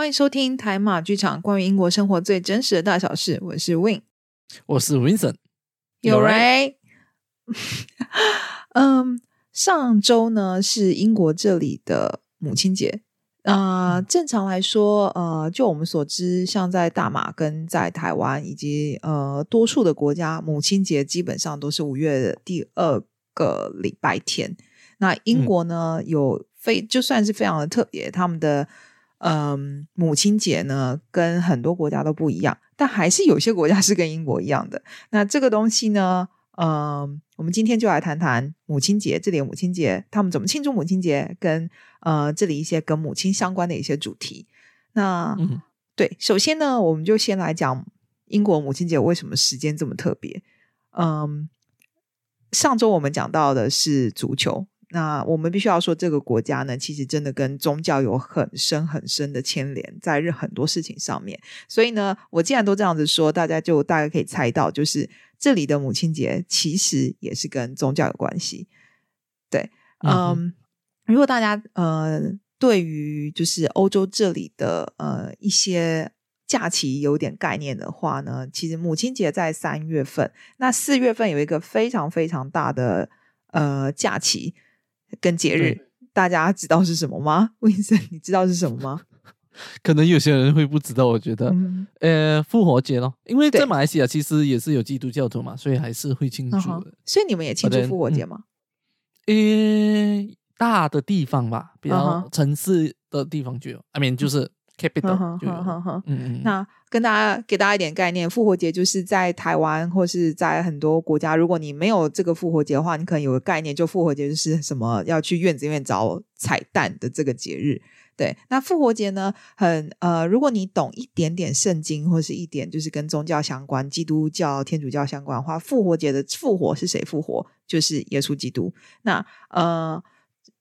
欢迎收听台马剧场，关于英国生活最真实的大小事。我是 Win，我是 Vincent。有人，嗯，上周呢是英国这里的母亲节。呃，正常来说，呃，就我们所知，像在大马跟在台湾以及呃多数的国家，母亲节基本上都是五月的第二个礼拜天。那英国呢，有非就算是非常的特别，他们的嗯母亲节呢跟很多国家都不一样，但还是有些国家是跟英国一样的。那这个东西呢，嗯，我们今天就来谈谈母亲节，这里的母亲节他们怎么庆祝母亲节，跟呃这里一些跟母亲相关的一些主题。那对，首先呢，我们就先来讲英国母亲节为什么时间这么特别。嗯，上周我们讲到的是足球。那我们必须要说，这个国家呢，其实真的跟宗教有很深很深的牵连，在很多事情上面。所以呢，我既然都这样子说，大家就大概可以猜到，就是这里的母亲节其实也是跟宗教有关系。对，嗯，如果大家呃对于就是欧洲这里的呃一些假期有点概念的话呢，其实母亲节在三月份，那四月份有一个非常非常大的呃假期。跟节日，大家知道是什么吗？问一下，你知道是什么吗？可能有些人会不知道。我觉得，呃，复活节咯，因为在马来西亚其实也是有基督教徒嘛，所以还是会庆祝的。所以你们也庆祝复活节吗？呃，大的地方吧，比较城市的地方就有。I mean，就是。capital，嗯嗯，那跟大家给大家一点概念，复活节就是在台湾或是在很多国家，如果你没有这个复活节的话，你可能有个概念，就复活节就是什么要去院子里面找彩蛋的这个节日。对，那复活节呢，很呃，如果你懂一点点圣经或是一点就是跟宗教相关，基督教、天主教相关的话，复活节的复活是谁复活？就是耶稣基督。那呃。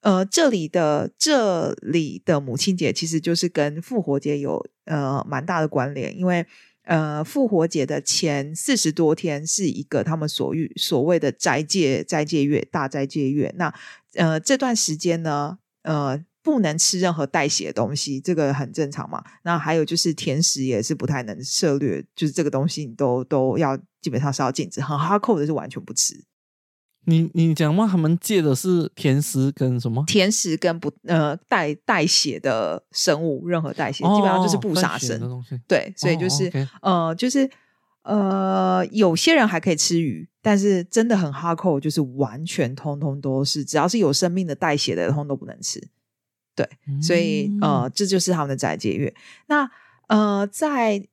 呃，这里的这里的母亲节其实就是跟复活节有呃蛮大的关联，因为呃复活节的前四十多天是一个他们所欲所谓的斋戒斋戒月大斋戒月，那呃这段时间呢呃不能吃任何带血的东西，这个很正常嘛。那还有就是甜食也是不太能涉略，就是这个东西你都都要基本上是要禁止，很哈扣的是完全不吃。你你讲嘛？他们借的是甜食跟什么？甜食跟不呃带带血的生物，任何带血基本上就是不杀生。对，所以就是呃就是呃有些人还可以吃鱼，但是真的很哈扣，就是完全通通都是只要是有生命的带血的，通通都不能吃。对，所以呃这就是他们的斋戒月。那呃在。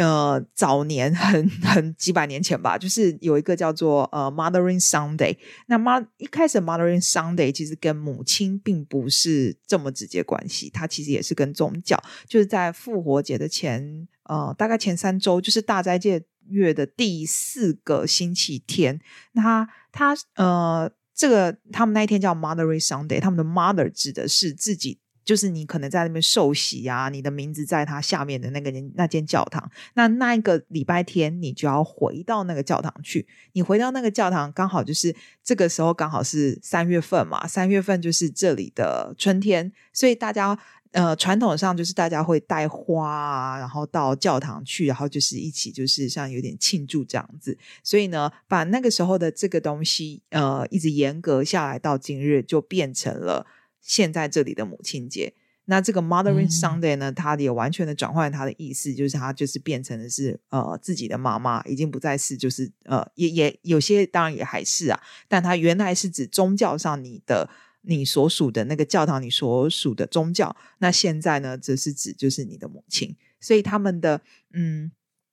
呃，早年很很几百年前吧，就是有一个叫做呃 Mothering Sunday。那妈一开始 Mothering Sunday 其实跟母亲并不是这么直接关系，它其实也是跟宗教。就是在复活节的前呃大概前三周，就是大斋戒月的第四个星期天。那他呃这个他们那一天叫 Mothering Sunday，他们的 Mother 指的是自己。就是你可能在那边受洗啊，你的名字在他下面的那个那间教堂，那那一个礼拜天你就要回到那个教堂去。你回到那个教堂，刚好就是这个时候，刚好是三月份嘛。三月份就是这里的春天，所以大家呃传统上就是大家会带花啊，然后到教堂去，然后就是一起就是像有点庆祝这样子。所以呢，把那个时候的这个东西呃一直严格下来，到今日就变成了。现在这里的母亲节，那这个 Mothering Sunday 呢，它也完全的转换它的意思，就是它就是变成的是呃自己的妈妈，已经不再是就是呃也也有些当然也还是啊，但它原来是指宗教上你的你所属的那个教堂，你所属的宗教，那现在呢则是指就是你的母亲，所以他们的嗯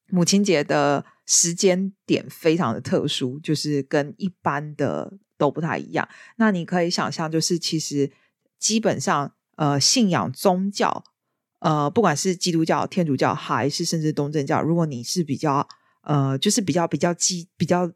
母亲节的时间点非常的特殊，就是跟一般的都不太一样。那你可以想象，就是其实。基本上，呃，信仰宗教，呃，不管是基督教、天主教，还是甚至东正教，如果你是比较，呃，就是比较比较基、比较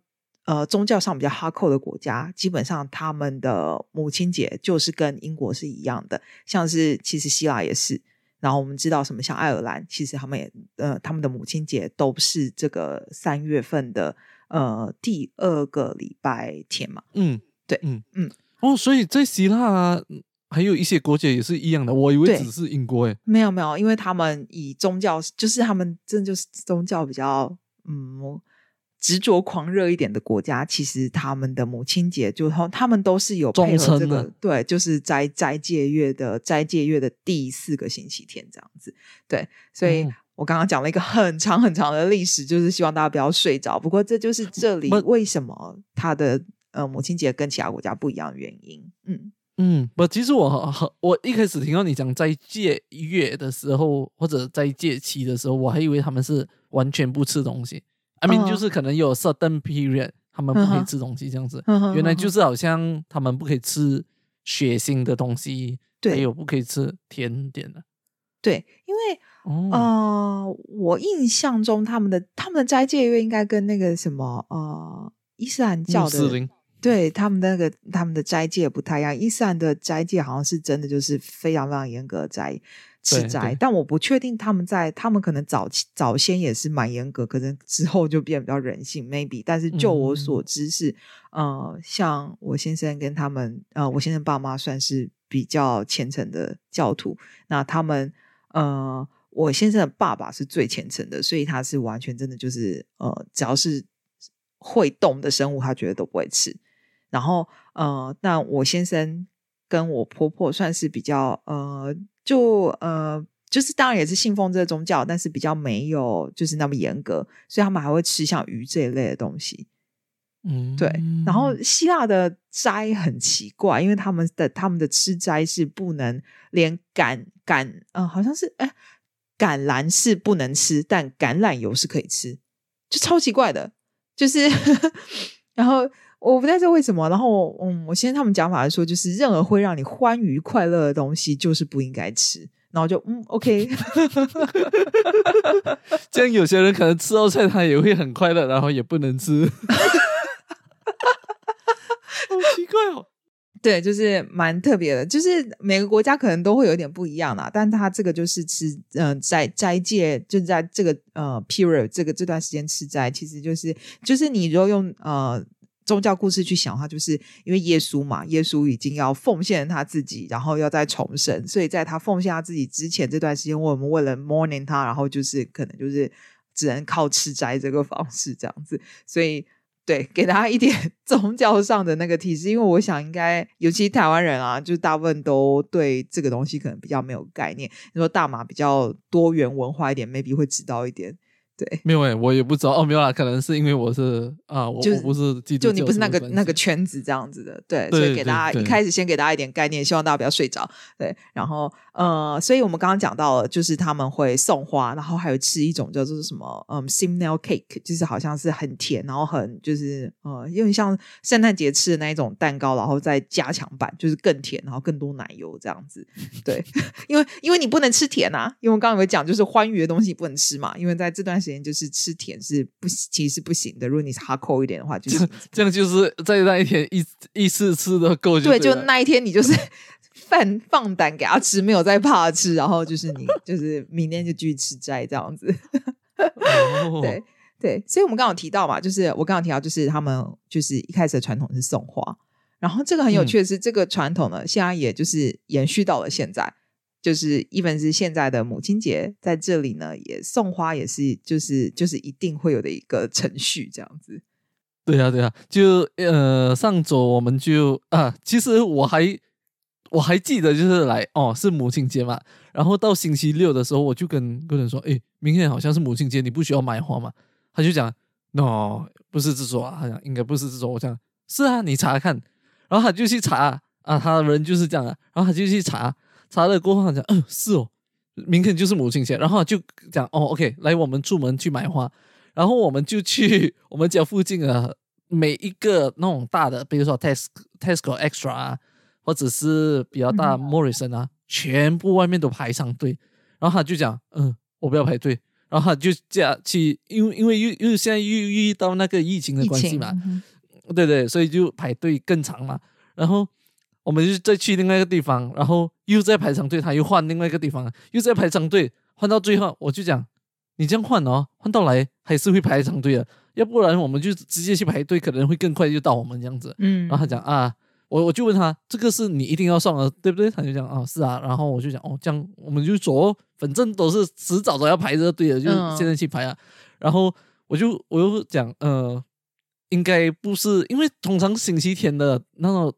呃宗教上比较哈扣的国家，基本上他们的母亲节就是跟英国是一样的。像是其实希腊也是，然后我们知道什么，像爱尔兰，其实他们也呃他们的母亲节都是这个三月份的呃第二个礼拜天嘛。嗯，对，嗯嗯，哦，所以在希腊。还有一些国家也是一样的，我以为只是英国诶。没有没有，因为他们以宗教，就是他们真的就是宗教比较嗯执着狂热一点的国家，其实他们的母亲节就他们都是有配合这个，对，就是斋斋戒月的斋戒月的第四个星期天这样子。对，所以我刚刚讲了一个很长很长的历史，就是希望大家不要睡着。不过这就是这里为什么他的呃母亲节跟其他国家不一样的原因。嗯。嗯，不，其实我很我一开始听到你讲斋戒月的时候，或者斋戒期的时候，我还以为他们是完全不吃东西。I mean，就是可能有 certain period 他们不可以吃东西这样子。原来就是好像他们不可以吃血腥的东西，还有不可以吃甜点的。对，因为呃，我印象中他们的他们的斋戒月应该跟那个什么呃伊斯兰教的。对他们的那个他们的斋戒不太一样，伊斯兰的斋戒好像是真的就是非常非常严格斋吃斋，但我不确定他们在他们可能早期早先也是蛮严格，可能之后就变比较人性，maybe。但是就我所知是，呃，像我先生跟他们，呃，我先生爸妈算是比较虔诚的教徒，那他们，呃，我先生的爸爸是最虔诚的，所以他是完全真的就是，呃，只要是会动的生物，他觉得都不会吃。然后，呃，那我先生跟我婆婆算是比较，呃，就呃，就是当然也是信奉这个宗教，但是比较没有就是那么严格，所以他们还会吃像鱼这一类的东西。嗯，对。然后希腊的斋很奇怪，因为他们的他们的吃斋是不能连橄橄，呃，好像是哎，橄榄是不能吃，但橄榄油是可以吃，就超奇怪的，就是 然后。我不太知道为什么，然后嗯，我现在他们讲法是说，就是任何会让你欢愉快乐的东西，就是不应该吃。然后就嗯，OK，这样有些人可能吃到菜，他也会很快乐，然后也不能吃，好奇怪哦。对，就是蛮特别的，就是每个国家可能都会有点不一样啦。但他这个就是吃，嗯，在斋戒，就在这个呃 period 这个这段时间吃斋，其实就是就是你如果用呃。宗教故事去想的话，就是因为耶稣嘛，耶稣已经要奉献他自己，然后要再重生，所以在他奉献他自己之前这段时间，我们为了 mourning 他，然后就是可能就是只能靠吃斋这个方式这样子。所以对，给大家一点宗教上的那个提示，因为我想应该尤其台湾人啊，就大部分都对这个东西可能比较没有概念。你说大马比较多元文化一点，maybe 会知道一点。对，没有哎，我也不知道哦，没有啦，可能是因为我是啊，我不是就你不是那个那个圈子这样子的，对，所以给大家一开始先给大家一点概念，希望大家不要睡着，对，然后呃，所以我们刚刚讲到了，就是他们会送花，然后还有吃一种叫做什么，嗯，simnel cake，就是好像是很甜，然后很就是呃，因为像圣诞节吃的那一种蛋糕，然后再加强版，就是更甜，然后更多奶油这样子，对，因为因为你不能吃甜啊，因为我刚刚有讲，就是欢愉的东西不能吃嘛，因为在这段时间。就是吃甜是不，其实是不行的。如果你是哈扣一点的话，就是这样，就是在那一天一一次吃的够。对，就那一天你就是放放胆给他吃，没有再怕吃，然后就是你就是明天就继续吃斋这样子。对对，所以我们刚刚提到嘛，就是我刚刚提到，就是他们就是一开始的传统是送花，然后这个很有趣的是，这个传统呢，现在也就是延续到了现在。就是一本是现在的母亲节，在这里呢，也送花也是，就是就是一定会有的一个程序，这样子。对啊，对啊，就呃，上周我们就啊，其实我还我还记得，就是来哦，是母亲节嘛。然后到星期六的时候，我就跟个人说，哎，明天好像是母亲节，你不需要买花嘛？他就讲，no，不是这种啊，好像应该不是这种。我讲是啊，你查看。然后他就去查啊，他的人就是这样啊，然后他就去查。查了过后讲，嗯，是哦，明天就是母亲节，然后就讲，哦，OK，来，我们出门去买花，然后我们就去我们家附近的每一个那种大的，比如说 Tesco、Tesco Extra 啊，或者是比较大 Morrison 啊，全部外面都排上队，然后他就讲，嗯，我不要排队，然后他就这样去，因为因为又又现在又遇到那个疫情的关系嘛，对对，所以就排队更长嘛，然后。我们就再去另外一个地方，然后又在排长队，他又换另外一个地方，又在排长队，换到最后，我就讲，你这样换哦，换到来还是会排长队的，要不然我们就直接去排队，可能会更快就到我们这样子。嗯，然后他讲啊，我我就问他，这个是你一定要上的，对不对？他就讲啊，是啊。然后我就讲哦，这样我们就走，反正都是迟早都要排这个队的，就现在去排啊。然后我就我又讲，呃，应该不是，因为通常星期天的那种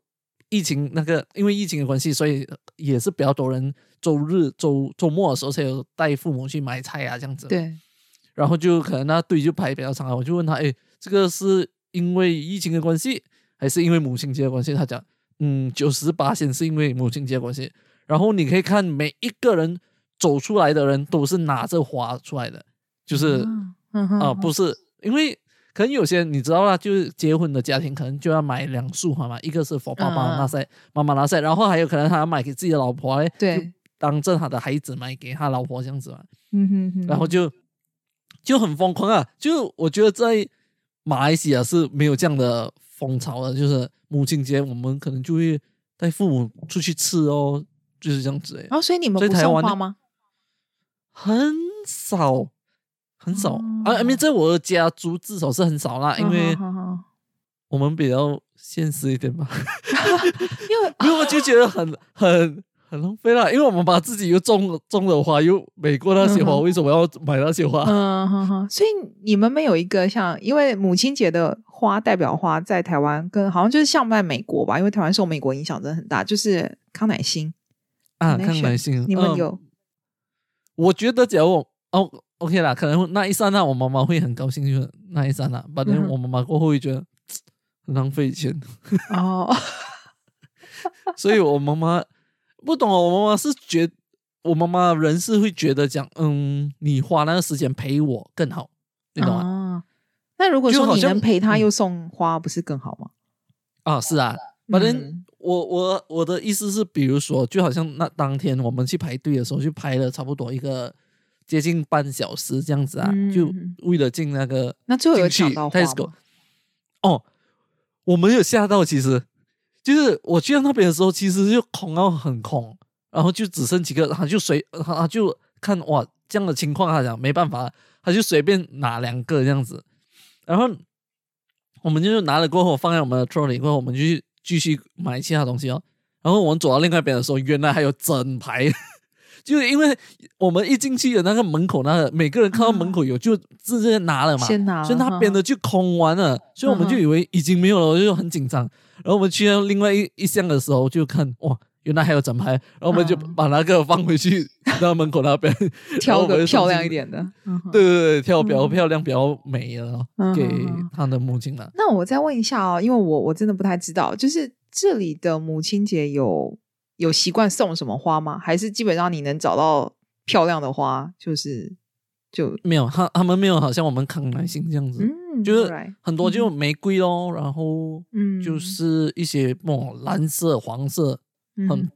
疫情那个，因为疫情的关系，所以也是比较多人周日周周末的时候才有带父母去买菜啊，这样子。对。然后就可能那队就排比较长，我就问他，哎，这个是因为疫情的关系，还是因为母亲节的关系？他讲，嗯，九十八先是因为母亲节关系。然后你可以看每一个人走出来的人都是拿着花出来的，就是啊，不是因为可能有些你知道啦，就是结婚的家庭可能就要买两束花嘛，一个是佛爸爸那塞，妈妈那塞，然后还有可能他要买给自己的老婆，对，当着他的孩子买给他老婆这样子嘛，嗯哼哼，然后就。就很疯狂啊！就我觉得在马来西亚是没有这样的风潮的，就是母亲节我们可能就会带父母出去吃哦，就是这样子哎。然后所以你们不送花吗？很少，很少啊！因为在我的家族至少是很少啦，因为我们比较现实一点吧。因为 因为我就觉得很很。很浪费了，因为我们把自己又种种的花又美过那些花，为什么要买那些花？嗯哼哼。所以你们没有一个像，因为母亲节的花代表花在台湾跟好像就是像在美国吧，因为台湾受美国影响真的很大，就是康乃馨啊，康乃馨，你们有？我觉得假如哦，OK 啦，可能那一刹那我妈妈会很高兴，就是那一刹那，反正我妈妈过后会觉得很浪费钱哦，所以我妈妈。不懂哦，我妈妈是觉，我妈妈人是会觉得讲，嗯，你花那个时间陪我更好，你懂吗？那如果说你能陪他又送花，不是更好吗？啊，是啊，反正我我我的意思是，比如说，就好像那当天我们去排队的时候，就排了差不多一个接近半小时这样子啊，就为了进那个，那最后有抢到花？哦，我没有吓到，其实。就是我去到那边的时候，其实就空到很空，然后就只剩几个，他就随他就看哇这样的情况，他讲没办法，他就随便拿两个这样子，然后我们就拿了过后放在我们的 trolley 过后，我们就去继续买其他东西哦。然后我们走到另外一边的时候，原来还有整排，就是因为我们一进去的那个门口，那个每个人看到门口有就直接拿了嘛，先拿，所以那边的就空完了，所以我们就以为已经没有了，我就很紧张。然后我们去到另外一一项的时候，就看哇，原来还有整排，然后我们就把那个放回去 到门口那边，挑个漂亮一点的。对对对，挑比较漂亮、比较美的给他的母亲了。那我再问一下哦，因为我我真的不太知道，就是这里的母亲节有有习惯送什么花吗？还是基本上你能找到漂亮的花，就是就没有他他们没有，好像我们康乃馨这样子。就是很多就玫瑰咯，然后嗯，就是一些哦蓝色、黄色，很，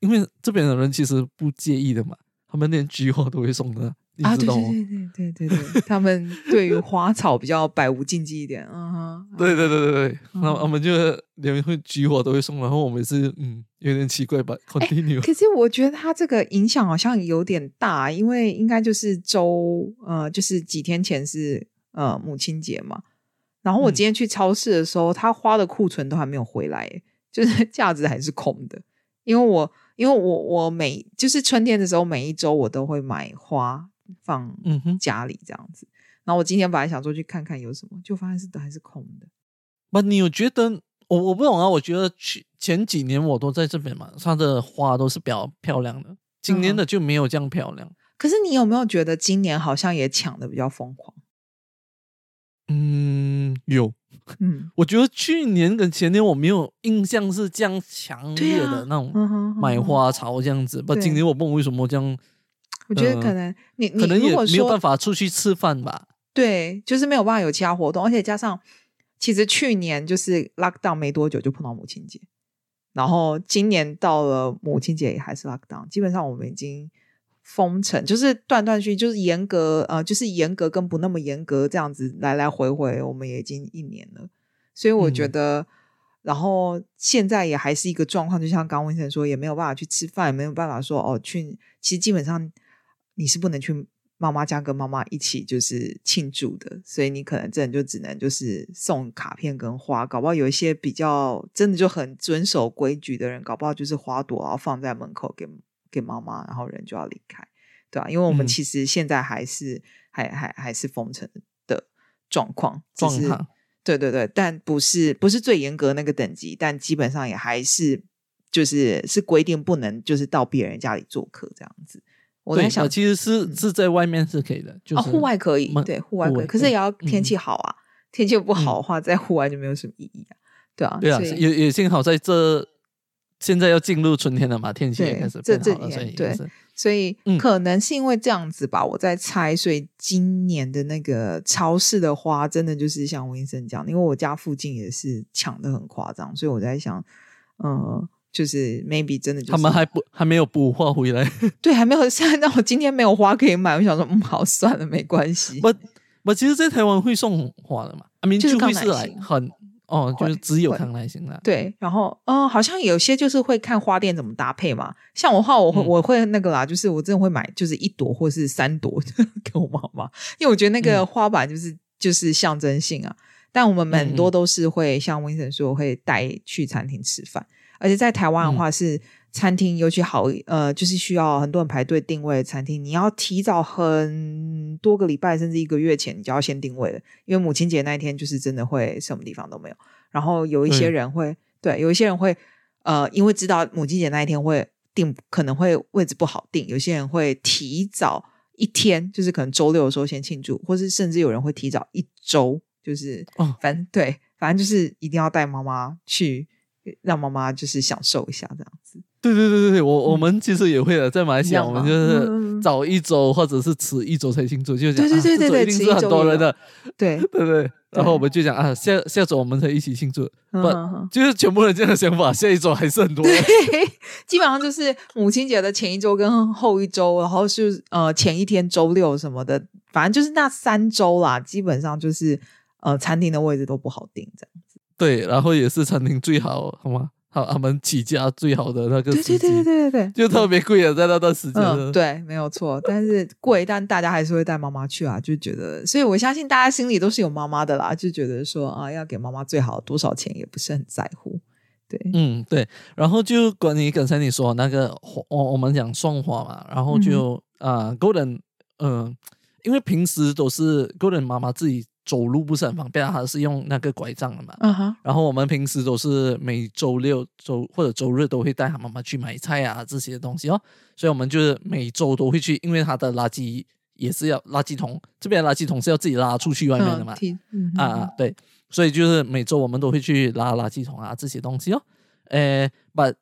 因为这边的人其实不介意的嘛，他们连菊花都会送的？对对对对对对，他们对于花草比较百无禁忌一点，嗯哼，对对对对对，那我们就连会菊花都会送，然后我们是嗯有点奇怪吧，continue。可是我觉得他这个影响好像有点大，因为应该就是周呃，就是几天前是。呃，母亲节嘛，然后我今天去超市的时候，他花的库存都还没有回来，就是架子还是空的。因为我，因为我，我每就是春天的时候，每一周我都会买花放家里这样子。然后我今天本来想说去看看有什么，就发现是都还是空的。不，你有觉得我我不懂啊？我觉得去前几年我都在这边嘛，它的花都是比较漂亮的，今年的就没有这样漂亮。可是你有没有觉得今年好像也抢的比较疯狂？嗯，有，嗯，我觉得去年跟前年我没有印象是这样强烈的那种买花潮这样子。不，今年我问为什么这样？我觉得可能你你可能也没有办法出去吃饭吧。对，就是没有办法有其他活动，而且加上其实去年就是 lock down 没多久就碰到母亲节，然后今年到了母亲节也还是 lock down，基本上我们已经。封城就是断断续，就是严格呃，就是严格跟不那么严格这样子来来回回，我们也已经一年了。所以我觉得，然后现在也还是一个状况，就像刚温先生说，也没有办法去吃饭，也没有办法说哦去。其实基本上你是不能去妈妈家跟妈妈一起就是庆祝的，所以你可能真的就只能就是送卡片跟花，搞不好有一些比较真的就很遵守规矩的人，搞不好就是花朵然后放在门口给给妈妈，然后人就要离开，对啊？因为我们其实现在还是还还还是封城的状况，状况，对对对，但不是不是最严格那个等级，但基本上也还是就是是规定不能就是到别人家里做客这样子。我在想，其实是是在外面是可以的，就是户外可以，对，户外可以，可是也要天气好啊。天气不好的话，在户外就没有什么意义啊。对啊，对啊，也也幸好在这现在要进入春天了嘛，天气也开始变好了，所以对，所以可能是因为这样子吧，我在猜，所以今年的那个超市的花真的就是像温森讲，因为我家附近也是抢的很夸张，所以我在想，嗯。就是 maybe 真的，他们还不还没有补花回来，对，还没有。现在那我今天没有花可以买，我想说，嗯，好，算了，没关系。不不，其实，在台湾会送花的嘛，啊明就会是来很哦，就是只有康乃馨的。对，然后嗯，好像有些就是会看花店怎么搭配嘛。像我话，我会我会那个啦，就是我真的会买，就是一朵或是三朵 给我妈妈，因为我觉得那个花板就是就是象征性啊。但我们很多都是会像温森说，会带去餐厅吃饭。而且在台湾的话，是餐厅尤其好，呃，就是需要很多人排队定位餐厅。你要提早很多个礼拜，甚至一个月前，你就要先定位了。因为母亲节那一天，就是真的会什么地方都没有。然后有一些人会，对，有一些人会，呃，因为知道母亲节那一天会定，可能会位置不好定。有些人会提早一天，就是可能周六的时候先庆祝，或是甚至有人会提早一周，就是哦，反正对，反正就是一定要带妈妈去。让妈妈就是享受一下这样子。对对对对对，我我们其实也会的，在马来西亚，我们就是早一周或者是迟一周才庆祝，就讲对对对对，一定是很多人的，对。对对。然后我们就讲啊，下下周我们才一起庆祝，不就是全部人这样的想法？下一周还是很多，对基本上就是母亲节的前一周跟后一周，然后是呃前一天周六什么的，反正就是那三周啦，基本上就是呃餐厅的位置都不好定这样子。对，然后也是餐厅最好，好吗？好，他们起家最好的那个，对对对对对对，就特别贵啊，在那段时间。嗯，对，没有错。但是贵，但大家还是会带妈妈去啊，就觉得，所以我相信大家心里都是有妈妈的啦，就觉得说啊，要给妈妈最好多少钱也不是很在乎。对，嗯，对。然后就关于刚才你说那个，我我们讲送花嘛，然后就啊，Golden，嗯，因为平时都是 Golden 妈妈自己。走路不是很方便，他是用那个拐杖的嘛。嗯哼。然后我们平时都是每周六周或者周日都会带他妈妈去买菜啊这些东西哦，所以我们就是每周都会去，因为他的垃圾也是要垃圾桶，这边垃圾桶是要自己拉出去外面的嘛。嗯。啊，对，所以就是每周我们都会去拉垃圾桶啊这些东西哦。诶，but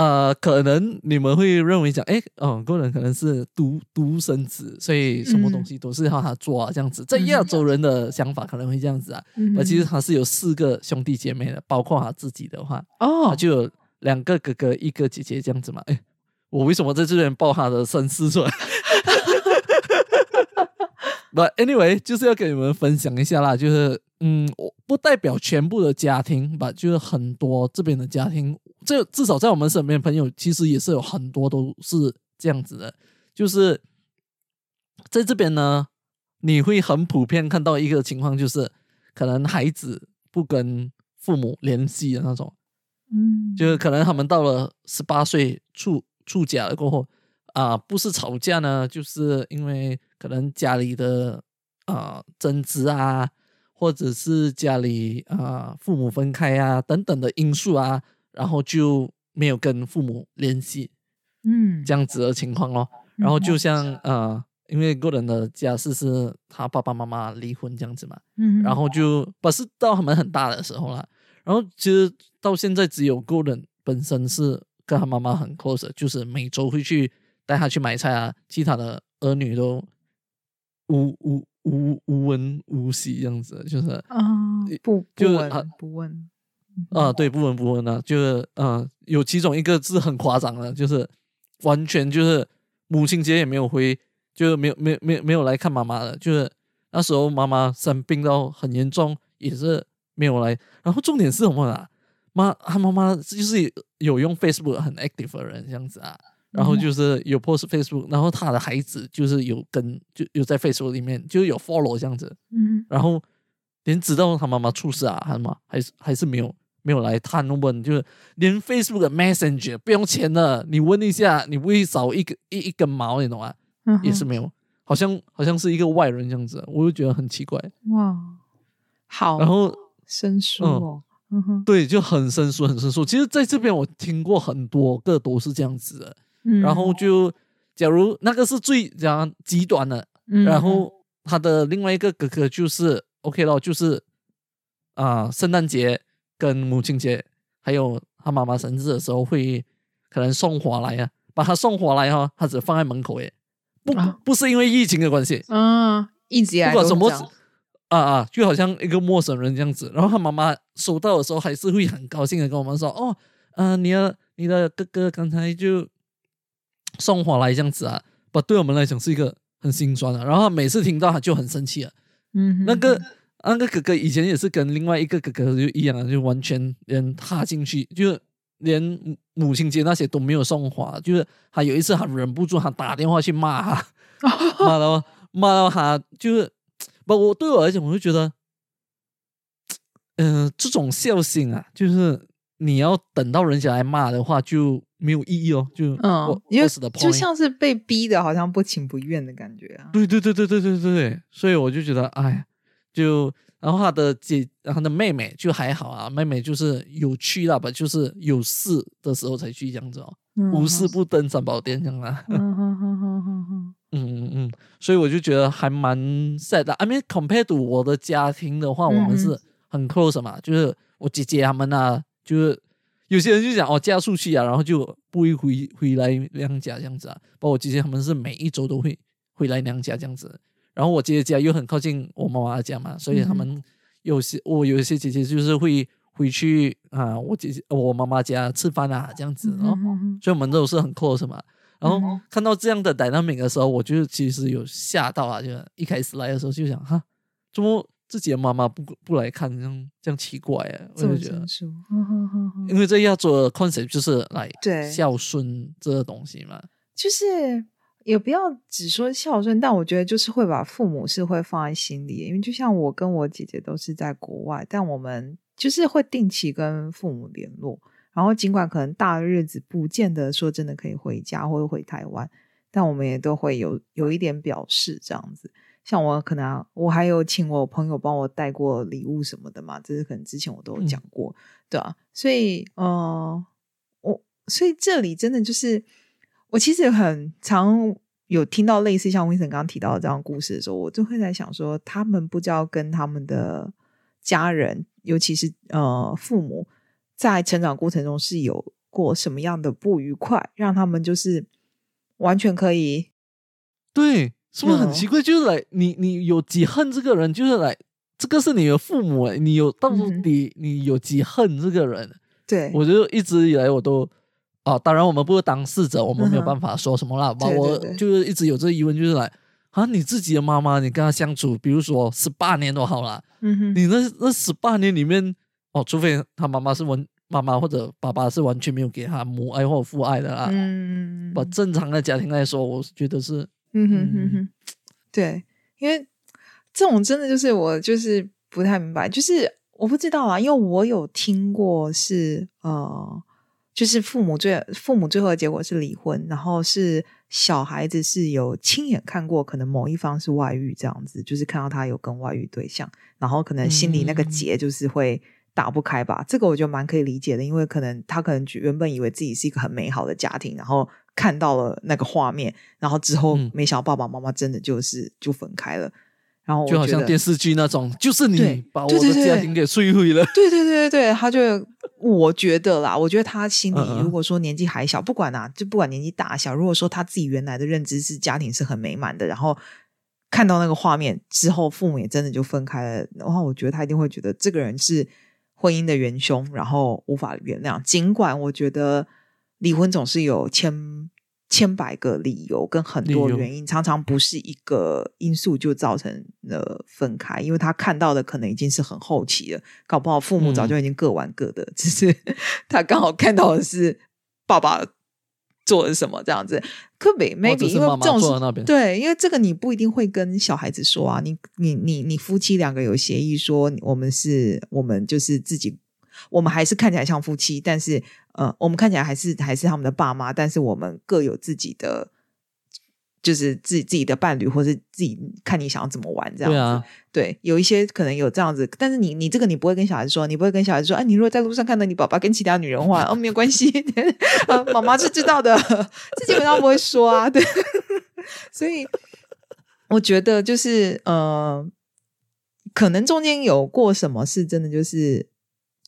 呃，可能你们会认为讲，哎，哦，个人可能是独独生子，所以什么东西都是要他做啊，这样子，在亚洲人的想法可能会这样子啊。那其实他是有四个兄弟姐妹的，包括他自己的话，哦，他就有两个哥哥，一个姐姐这样子嘛。哎，我为什么在这边报他的身世出来？But anyway，就是要跟你们分享一下啦，就是。嗯，我不代表全部的家庭吧，就是很多这边的家庭，这至少在我们身边朋友，其实也是有很多都是这样子的，就是在这边呢，你会很普遍看到一个情况，就是可能孩子不跟父母联系的那种，嗯，就是可能他们到了十八岁出出家了过后，啊，不是吵架呢，就是因为可能家里的啊争执啊。或者是家里啊父母分开啊等等的因素啊，然后就没有跟父母联系，嗯，这样子的情况咯。然后就像呃，因为个人的家事是他爸爸妈妈离婚这样子嘛，嗯，然后就不是到他们很大的时候了。然后其实到现在只有个人本身是跟他妈妈很 close，就是每周会去带他去买菜啊，其他的儿女都无无。无无闻无息这样子，就是啊，不不闻不问啊，对，不闻不问啊，就是啊，有其中一个字很夸张的，就是完全就是母亲节也没有回，就是没有没有没有没有来看妈妈的，就是那时候妈妈生病到很严重，也是没有来。然后重点是什么啊？妈，他妈妈就是有用 Facebook 很 active 的人这样子啊。然后就是有 post Facebook，然后他的孩子就是有跟就有在 Facebook 里面就有 follow 这样子，嗯，然后连知道他妈妈出事啊，还什么还是还是没有没有来探问，就是连 Facebook 的 Messenger 不用钱的，你问一下，你不会少一个一一根毛，你懂吗？也是没有，好像好像是一个外人这样子，我就觉得很奇怪。哇，好，然后生疏哦。嗯哼，对，就很生疏，很生疏。其实，在这边我听过很多个都是这样子的。嗯，然后就，假如那个是最讲极端的，然后他的另外一个哥哥就是 OK 咯，就是啊，圣诞节跟母亲节，还有他妈妈生日的时候会可能送花来啊，把他送花来哈，他只放在门口诶，不不是因为疫情的关系，嗯，一直不管什么。啊啊，就好像一个陌生人这样子，然后他妈妈收到的时候还是会很高兴的跟我们说：“哦，嗯，你的你的哥哥刚才就送花来这样子啊。”不，对我们来讲是一个很心酸的。然后每次听到他就很生气了。嗯，那个那个哥哥以前也是跟另外一个哥哥就一样，就完全连踏进去，就连母亲节那些都没有送花。就是他有一次他忍不住，他打电话去骂他，骂到骂到他就是。不，我对我来讲，我就觉得，嗯，这种孝心啊，就是你要等到人家来骂的话，就没有意义哦。就嗯，因为就像是被逼的，好像不情不愿的感觉啊。对对对对对对对对，所以我就觉得，哎，就然后他的姐，然后的妹妹就还好啊，妹妹就是有去了吧，就是有事的时候才去这样子哦，无事不登三宝殿这样啊。嗯嗯嗯，所以我就觉得还蛮 sad 的。I mean, compared to 我的家庭的话，我们是很 close 嘛，就是我姐姐他们啊，就是有些人就讲哦嫁出去啊，然后就不会回回来娘家这样子啊。包括我姐姐他们是每一周都会回来娘家这样子。然后我姐姐家又很靠近我妈妈家嘛，所以他们有些我有一些姐姐就是会回去啊，我姐姐我妈妈家吃饭啊这样子哦，所以我们都是很 close 嘛。然后看到这样的 dynamic 的时候，我就其实有吓到啊！就一开始来的时候就想哈，怎么自己的妈妈不不来看，这样这样奇怪啊！我就觉得，因为这亚洲的 concept 就是来孝顺这个东西嘛，就是也不要只说孝顺，但我觉得就是会把父母是会放在心里，因为就像我跟我姐姐都是在国外，但我们就是会定期跟父母联络。然后，尽管可能大日子不见得说真的可以回家或者回台湾，但我们也都会有有一点表示这样子。像我可能我还有请我朋友帮我带过礼物什么的嘛，这是可能之前我都有讲过，对啊。所以，呃，我所以这里真的就是我其实很常有听到类似像温森刚刚提到的这样故事的时候，我就会在想说，他们不知道跟他们的家人，尤其是呃父母。在成长过程中是有过什么样的不愉快，让他们就是完全可以对，是不是很奇怪？就是来你你有几恨这个人，就是来这个是你的父母，你有到底你有几恨这个人？对我就一直以来我都啊，当然我们不是当事者，我们没有办法说什么啦。我就是一直有这个疑问，就是来啊，你自己的妈妈，你跟她相处，比如说十八年都好了，嗯哼，你那那十八年里面。哦，除非他妈妈是完妈妈或者爸爸是完全没有给他母爱或父爱的啦。嗯，把正常的家庭来说，我觉得是，嗯哼哼哼，对，因为这种真的就是我就是不太明白，就是我不知道啊，因为我有听过是呃，就是父母最父母最后的结果是离婚，然后是小孩子是有亲眼看过，可能某一方是外遇这样子，就是看到他有跟外遇对象，然后可能心里那个结就是会。打不开吧，这个我觉得蛮可以理解的，因为可能他可能原本以为自己是一个很美好的家庭，然后看到了那个画面，然后之后没想到爸爸妈妈真的就是就分开了，然后就好像电视剧那种，就是你把我的家庭给摧毁了。对对对对对，他就我觉得啦，我觉得他心里如果说年纪还小，不管啊，就不管年纪大小，如果说他自己原来的认知是家庭是很美满的，然后看到那个画面之后，父母也真的就分开了，然后我觉得他一定会觉得这个人是。婚姻的元凶，然后无法原谅。尽管我觉得离婚总是有千千百个理由跟很多原因，常常不是一个因素就造成了分开。因为他看到的可能已经是很后期了，搞不好父母早就已经各玩各的，只是 他刚好看到的是爸爸做了什么这样子。可比 maybe 因为这种对，因为这个你不一定会跟小孩子说啊。你你你你夫妻两个有协议说，我们是我们就是自己，我们还是看起来像夫妻，但是呃，我们看起来还是还是他们的爸妈，但是我们各有自己的。就是自己自己的伴侣，或是自己看你想要怎么玩这样子。对，有一些可能有这样子，但是你你这个你不会跟小孩子说，你不会跟小孩子说，哎，你如果在路上看到你爸爸跟其他女人玩，哦，没有关系，妈妈是知道的，这基本上不会说啊。对，所以我觉得就是呃，可能中间有过什么事，真的就是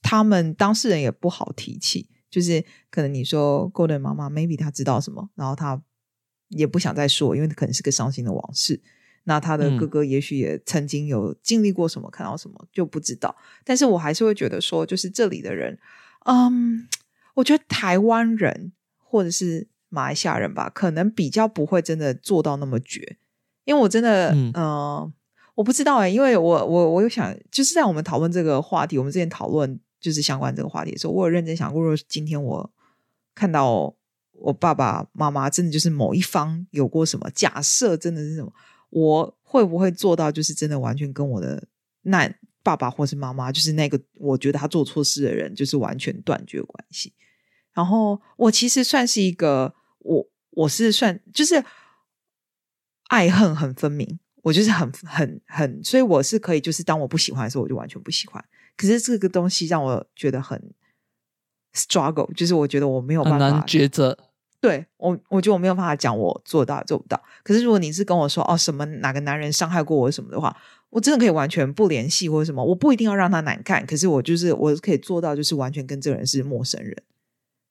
他们当事人也不好提起，就是可能你说 Golden 妈妈 maybe 他知道什么，然后他。也不想再说，因为可能是个伤心的往事。那他的哥哥也许也曾经有经历过什么，看到什么就不知道。但是我还是会觉得说，就是这里的人，嗯，我觉得台湾人或者是马来西亚人吧，可能比较不会真的做到那么绝。因为我真的，嗯，我不知道哎，因为我我我有想，就是在我们讨论这个话题，我们之前讨论就是相关这个话题的时候，我有认真想过，如果今天我看到。我爸爸妈妈真的就是某一方有过什么假设，真的是什么？我会不会做到？就是真的完全跟我的那爸爸或是妈妈，就是那个我觉得他做错事的人，就是完全断绝关系。然后我其实算是一个，我我是算就是爱恨很分明，我就是很很很，所以我是可以，就是当我不喜欢的时候，我就完全不喜欢。可是这个东西让我觉得很。struggle 就是我觉得我没有办法抉择，对我我觉得我没有办法讲我做到做不到。可是如果你是跟我说哦什么哪个男人伤害过我什么的话，我真的可以完全不联系或者什么，我不一定要让他难看。可是我就是我可以做到，就是完全跟这个人是陌生人。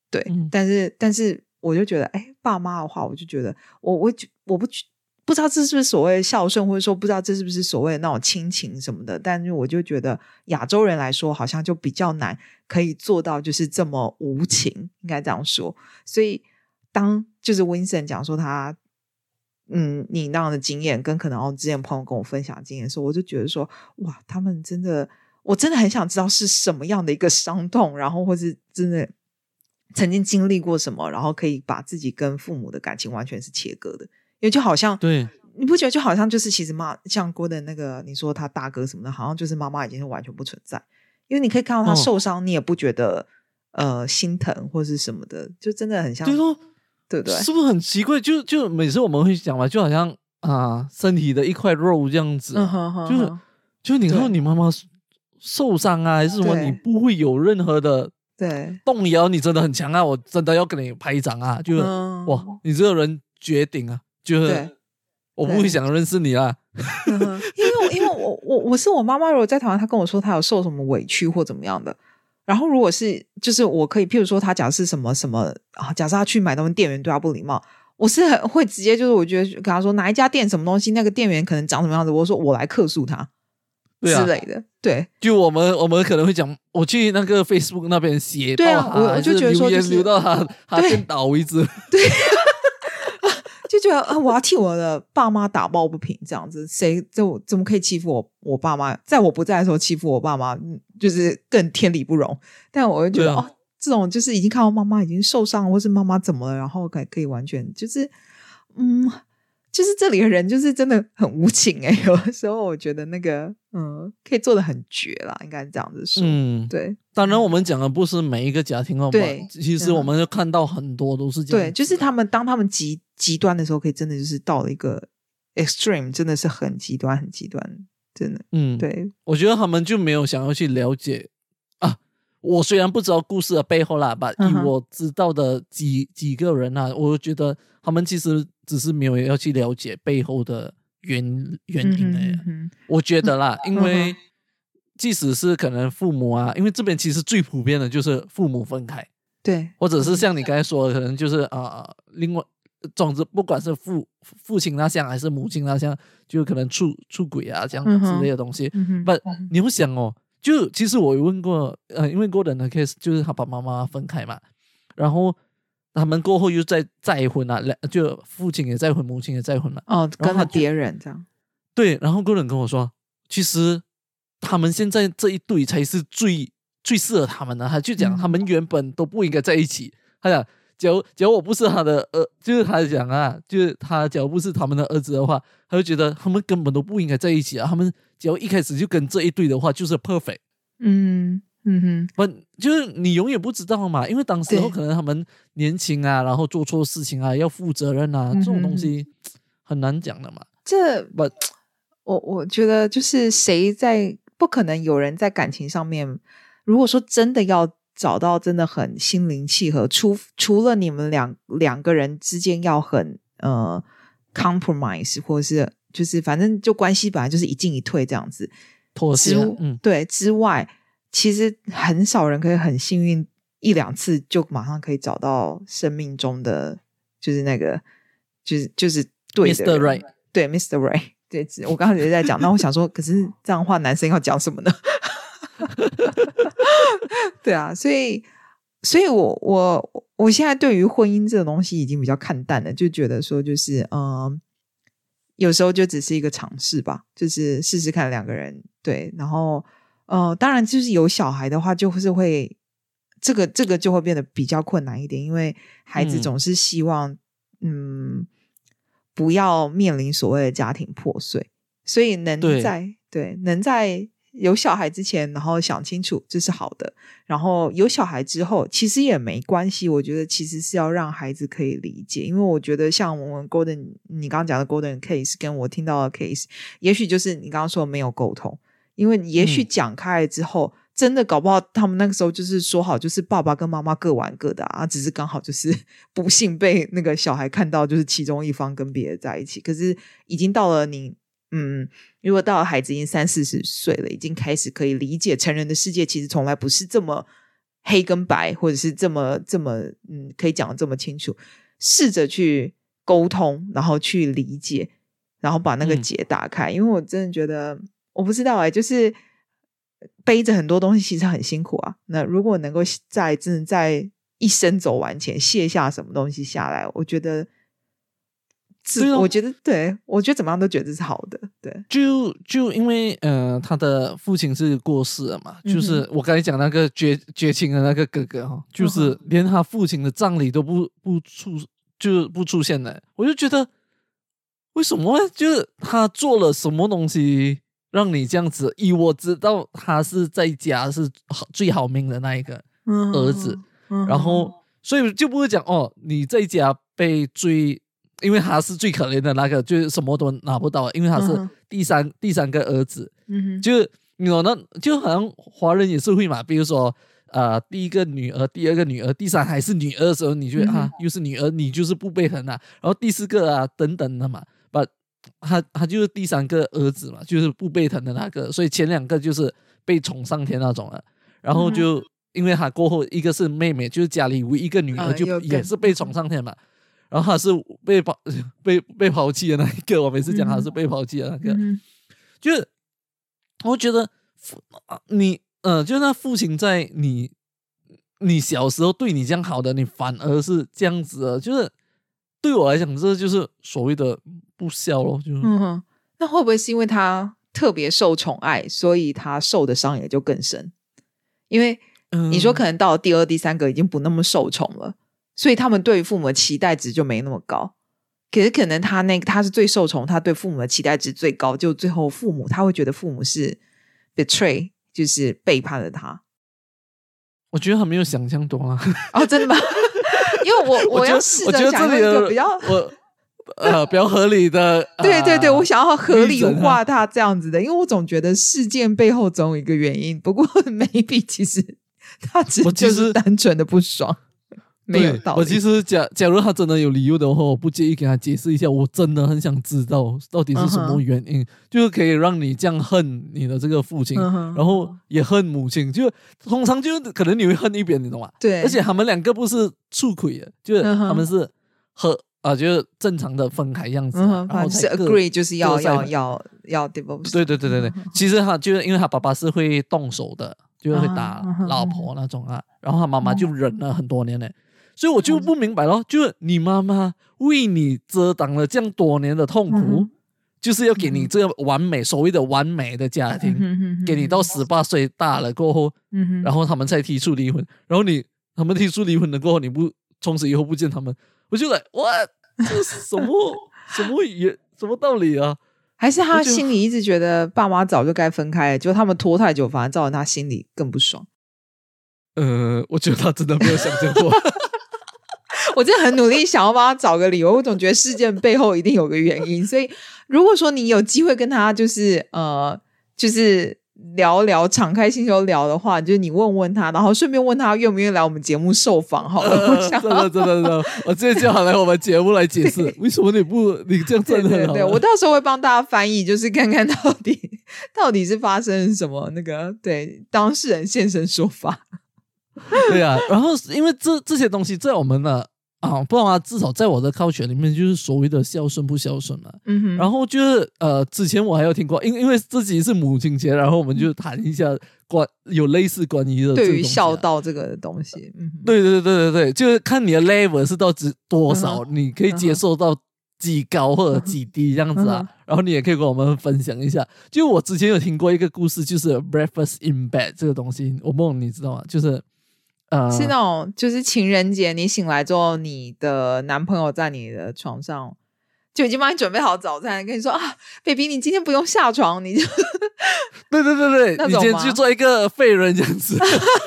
对，但是但是我就觉得，哎，爸妈的话，我就觉得我我我不不知道这是不是所谓的孝顺，或者说不知道这是不是所谓的那种亲情什么的，但是我就觉得亚洲人来说，好像就比较难可以做到就是这么无情，应该这样说。所以当就是 Vincent 讲说他嗯你那样的经验，跟可能之前朋友跟我分享经验的时候，我就觉得说哇，他们真的，我真的很想知道是什么样的一个伤痛，然后或是真的曾经经历过什么，然后可以把自己跟父母的感情完全是切割的。也就好像，对，你不觉得就好像就是其实妈像郭的那个，你说他大哥什么的，好像就是妈妈已经是完全不存在，因为你可以看到他受伤，你也不觉得呃心疼或是什么的，就真的很像，就说对不对？是不是很奇怪？就就每次我们会讲嘛，就好像啊身体的一块肉这样子，就是就是你看你妈妈受伤啊，还是什么，你不会有任何的对动摇，你真的很强啊，我真的要给你拍一掌啊，就是哇，你这个人绝顶啊！就是我不会想认识你啦，因 为因为我我我是我妈妈，如果在台湾，她跟我说她有受什么委屈或怎么样的，然后如果是就是我可以，譬如说她假设什么什么啊，假设她去买东西，店员对她不礼貌，我是很会直接就是我觉得跟她说哪一家店什么东西，那个店员可能长什么样子，我说我来客诉他之类的，对，就我们我们可能会讲，我去那个 Facebook 那边写，对啊，我我就觉得说留到他他先倒为止，对。就觉得啊，我要替我的爸妈打抱不平，这样子，谁就怎么可以欺负我？我爸妈在我不在的时候欺负我爸妈，就是更天理不容。但我就觉得，哦，这种就是已经看到妈妈已经受伤，或是妈妈怎么了，然后可可以完全就是，嗯。就是这里的人就是真的很无情哎，有的时候我觉得那个嗯，可以做的很绝啦，应该是这样子说。嗯，对。当然，我们讲的不是每一个家庭哦，对。其实我们就看到很多都是这样。对，就是他们当他们极极端的时候，可以真的就是到了一个 extreme，真的是很极端，很极端，真的。嗯，对。我觉得他们就没有想要去了解啊。我虽然不知道故事的背后啦，把以我知道的几几个人啊，我觉得他们其实。只是没有要去了解背后的原原因哎，我觉得啦，因为即使是可能父母啊，因为这边其实最普遍的就是父母分开，对，或者是像你刚才说的，可能就是啊，另外总之不管是父父亲那项还是母亲那项，就可能出出轨啊这样之类的东西。不，你会想哦，就其实我有问过，呃，因为过人的 case 就是他爸爸妈妈分开嘛，然后。他们过后又再再婚了，两就父亲也再婚，母亲也再婚了。哦，跟了别人这样。对，然后个人跟我说，其实他们现在这一对才是最最适合他们的。他就讲，他们原本都不应该在一起。他讲，假如假如我不是他的儿，就是他讲啊，就是他假如不是他们的儿子的话，他就觉得他们根本都不应该在一起啊。他们假如一开始就跟这一对的话，就是 perfect。嗯嗯哼，不就是你永远不知道嘛？因为当时候可能他们年轻啊，然后做错事情啊，要负责任啊，这种东西很难讲的嘛。这不，我我觉得就是谁在不可能有人在感情上面，如果说真的要找到真的很心灵契合，除除了你们两两个人之间要很呃 compromise，或者是就是反正就关系本来就是一进一退这样子。之嗯，对之外，其实很少人可以很幸运一两次就马上可以找到生命中的，就是那个，就是就是对的人，对，Mr. Ray，对，我刚刚也在讲，那我想说，可是这样的话男生要讲什么呢？对啊，所以，所以我我我现在对于婚姻这个东西已经比较看淡了，就觉得说，就是嗯。有时候就只是一个尝试吧，就是试试看两个人对，然后呃，当然就是有小孩的话，就是会这个这个就会变得比较困难一点，因为孩子总是希望嗯不要面临所谓的家庭破碎，所以能在对能在。有小孩之前，然后想清楚这是好的。然后有小孩之后，其实也没关系。我觉得其实是要让孩子可以理解，因为我觉得像我们 Golden，你刚刚讲的 Golden case，跟我听到的 case，也许就是你刚刚说没有沟通。因为也许讲开了之后，真的搞不好他们那个时候就是说好，就是爸爸跟妈妈各玩各的啊，只是刚好就是 不幸被那个小孩看到，就是其中一方跟别人在一起。可是已经到了你。嗯，如果到了孩子已经三四十岁了，已经开始可以理解成人的世界，其实从来不是这么黑跟白，或者是这么这么嗯，可以讲的这么清楚。试着去沟通，然后去理解，然后把那个结打开。因为我真的觉得，我不知道哎，就是背着很多东西，其实很辛苦啊。那如果能够在真的在一生走完前卸下什么东西下来，我觉得。是，我觉得对，我觉得怎么样都觉得是好的。对，就就因为呃，他的父亲是过世了嘛，就是我刚才讲那个绝绝情的那个哥哥哈，就是连他父亲的葬礼都不不出，就不出现了。我就觉得为什么？就是他做了什么东西让你这样子？以我知道他是在家是最好命的那一个儿子，然后所以就不会讲哦，你在家被追。因为他是最可怜的那个，就是什么都拿不到，因为他是第三第三个儿子，嗯，就有那就好像华人也是会嘛，比如说呃第一个女儿，第二个女儿，第三还是女儿的时候，你觉得啊又是女儿，你就是不被疼啊，然后第四个啊等等的嘛，把他他就是第三个儿子嘛，就是不被疼的那个，所以前两个就是被宠上天那种了，然后就因为他过后一个是妹妹，就是家里唯一一个女儿就也是被宠上天嘛。然后他是被抛 被被抛弃的那一个，我每次讲他是被抛弃的那个，就是我觉得父你呃，就是那父亲在你你小时候对你这样好的，你反而是这样子的，就是对我来讲，这就是所谓的不孝咯。就是那会不会是因为他特别受宠爱，所以他受的伤也就更深？因为你说可能到了第二、第三个已经不那么受宠了。所以他们对父母的期待值就没那么高，可是可能他那他是最受宠，他对父母的期待值最高，就最后父母他会觉得父母是 betray，就是背叛了他。我觉得他没有想象多啊！哦，真的吗？因为我我要 试着想一个比较我呃比较合理的，对对对，我想要合理化他这样子的，因为我总觉得事件背后总有一个原因。不过 maybe 其实他只就是单纯的不爽。没有道理。我其实假假如他真的有理由的话，我不介意给他解释一下。我真的很想知道到底是什么原因，就是可以让你这样恨你的这个父亲，然后也恨母亲。就通常就可能你会恨一边，你懂吗？对。而且他们两个不是出轨的，就是他们是和啊，就是正常的分开样子，然后是 agree，就是要要要要 divorce。对对对对对。其实他就是因为他爸爸是会动手的，就是会打老婆那种啊，然后他妈妈就忍了很多年呢。所以我就不明白咯，就是你妈妈为你遮挡了这样多年的痛苦，就是要给你这个完美所谓的完美的家庭，给你到十八岁大了过后，然后他们才提出离婚，然后你他们提出离婚了过后，你不从此以后不见他们，我就来哇，这是什么 什么也什么道理啊？还是他心里一直觉得爸妈早就该分开了，就他们拖太久，反而造成他心里更不爽。呃，我觉得他真的没有想这过。我真的很努力想要帮他找个理由，我总觉得事件背后一定有个原因。所以，如果说你有机会跟他就是呃，就是聊聊，敞开心胸聊的话，就是你问问他，然后顺便问他愿不愿意来我们节目受访。好了，真的真的真的，我直接叫他来我们节目来解释为什么你不你这样真的很好。对我到时候会帮大家翻译，就是看看到底 到底是发生什么那个对当事人现身说法。对啊，然后因为这这些东西在我们的。啊，不然啊，至少在我的靠选里面，就是所谓的孝顺不孝顺嘛。嗯哼。然后就是呃，之前我还有听过，因因为自己是母亲节，然后我们就谈一下关有类似关于的对于孝道这个东西。嗯，对对对对对，就是看你的 level 是到几多少，你可以接受到几高或者几低这样子啊。然后你也可以跟我们分享一下。就我之前有听过一个故事，就是 breakfast in bed 这个东西，我梦你知道吗？就是。是那种，就是情人节你醒来之后，你的男朋友在你的床上就已经帮你准备好早餐，跟你说啊，baby，你今天不用下床，你就对对对对，你今天去做一个废人这样子，